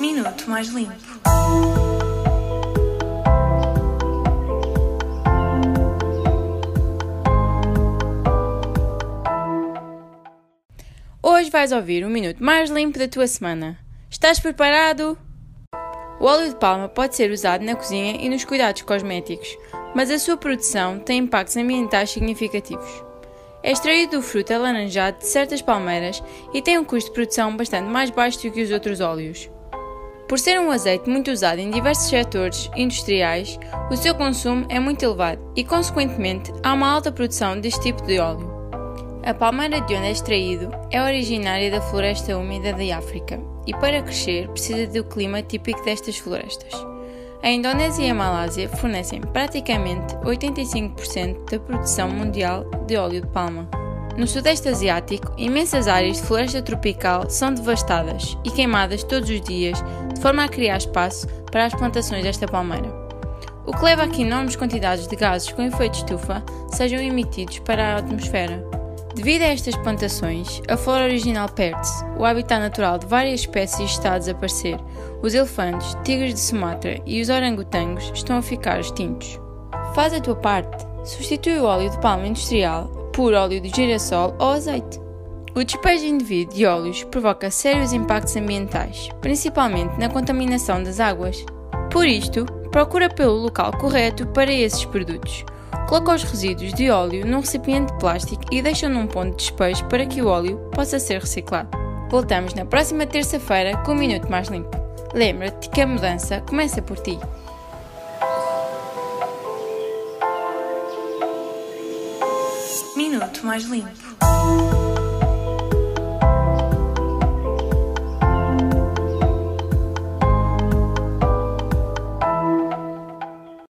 Minuto Mais Limpo. Hoje vais ouvir o minuto mais limpo da tua semana. Estás preparado? O óleo de palma pode ser usado na cozinha e nos cuidados cosméticos, mas a sua produção tem impactos ambientais significativos. É extraído do fruto alaranjado de certas palmeiras e tem um custo de produção bastante mais baixo do que os outros óleos. Por ser um azeite muito usado em diversos setores industriais, o seu consumo é muito elevado e, consequentemente, há uma alta produção deste tipo de óleo. A palmeira de onde é extraído é originária da floresta úmida da África e, para crescer, precisa do clima típico destas florestas. A Indonésia e a Malásia fornecem praticamente 85% da produção mundial de óleo de palma. No Sudeste Asiático, imensas áreas de floresta tropical são devastadas e queimadas todos os dias, de forma a criar espaço para as plantações desta palmeira. O que leva a que enormes quantidades de gases com efeito estufa sejam emitidos para a atmosfera. Devido a estas plantações, a flora original perde-se, o habitat natural de várias espécies está a desaparecer, os elefantes, tigres de Sumatra e os orangotangos estão a ficar extintos. Faz a tua parte. Substitui o óleo de palma industrial por óleo de girassol ou azeite. O despejo indevido de óleos provoca sérios impactos ambientais, principalmente na contaminação das águas. Por isto, procura pelo local correto para esses produtos. Coloca os resíduos de óleo num recipiente de plástico e deixa num ponto de despejo para que o óleo possa ser reciclado. Voltamos na próxima terça-feira com um minuto mais limpo. Lembra-te que a mudança começa por ti. Minuto Mais Limpo.